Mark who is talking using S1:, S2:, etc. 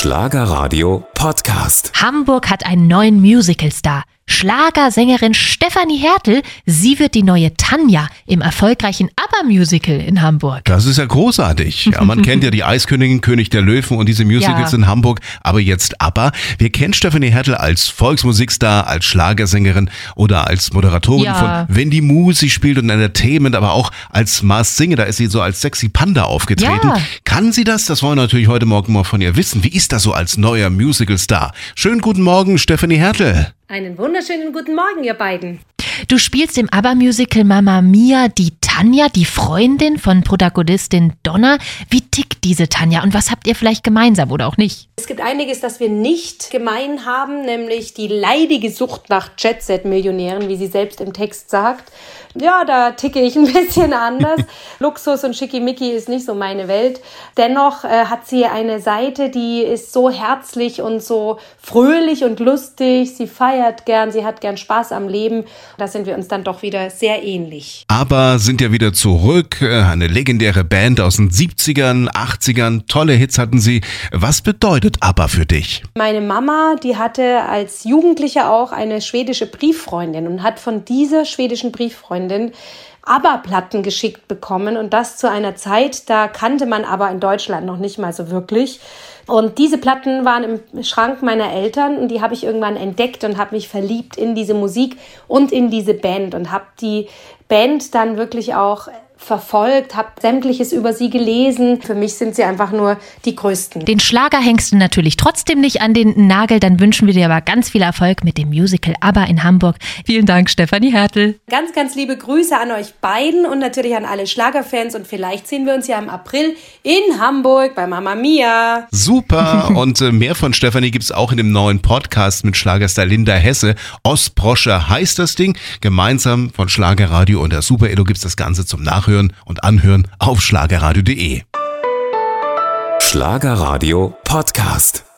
S1: Schlagerradio Podcast.
S2: Hamburg hat einen neuen Musicalstar. Schlagersängerin Stefanie Hertel, sie wird die neue Tanja im erfolgreichen ABBA-Musical in Hamburg.
S3: Das ist ja großartig. Ja, man kennt ja die Eiskönigin, König der Löwen und diese Musicals
S2: Ja.
S3: in Hamburg, aber jetzt ABBA. Wir kennen Stefanie Hertel als Volksmusikstar, als Schlagersängerin oder als Moderatorin
S2: Ja.
S3: von Wenn die sie spielt und Entertainment, aber auch als Mars Singer, da ist sie so als sexy Panda aufgetreten. Kann sie das? Das wollen wir natürlich heute Morgen mal von ihr wissen. Wie ist das so als neuer Musicalstar? Schönen guten Morgen, Stefanie Hertel.
S4: Einen wunderschönen guten Morgen, ihr beiden.
S2: Du spielst im ABBA-Musical Mamma Mia die Tanja, die Freundin von Protagonistin Donna. Wie tickt diese Tanja und was habt ihr vielleicht gemeinsam oder auch nicht?
S4: Es gibt einiges, das wir nicht gemein haben, nämlich die leidige Sucht nach Jet-Set-Millionären, wie sie selbst im Text sagt. Ja, da ticke ich ein bisschen anders. Luxus und Schickimicki ist nicht so meine Welt. Dennoch äh, hat sie eine Seite, die ist so herzlich und so fröhlich und lustig. Sie feiert gern, sie hat gern Spaß am Leben. Da sind wir uns dann doch wieder sehr ähnlich.
S3: Aber sind ja wieder zurück. Äh, Eine legendäre Band aus den 70ern, 80ern. Tolle Hits hatten sie. Was bedeutet ABBA für dich?
S4: Meine Mama, die hatte als Jugendliche auch eine schwedische Brieffreundin und hat von dieser schwedischen Brieffreundin ABBA-Platten geschickt bekommen und das zu einer Zeit, da kannte man aber in Deutschland noch nicht mal so wirklich. Und diese Platten waren im Schrank meiner Eltern und die habe ich irgendwann entdeckt und habe mich verliebt in diese Musik und in diese Band und habe die Band dann wirklich auch verfolgt, habe sämtliches über sie gelesen. Für mich sind sie einfach nur die größten.
S2: Den Schlager hängst du natürlich trotzdem nicht an den Nagel, dann wünschen wir dir aber ganz viel Erfolg mit dem Musical ABBA in Hamburg. Vielen Dank, Stefanie Hertel.
S4: Ganz, ganz liebe Grüße an euch beiden und natürlich an alle Schlagerfans. Und vielleicht sehen wir uns ja im April in Hamburg bei Mama Mia.
S3: Super. Und äh, mehr von Stefanie gibt's auch in dem neuen Podcast mit Schlagerstar Linda Hesse. Ostbrosche heißt das Ding. Gemeinsam von Schlagerradio und der Super Edo gibt's das Ganze zum Nachhören und Anhören auf schlagerradio.de.
S1: Schlagerradio Podcast.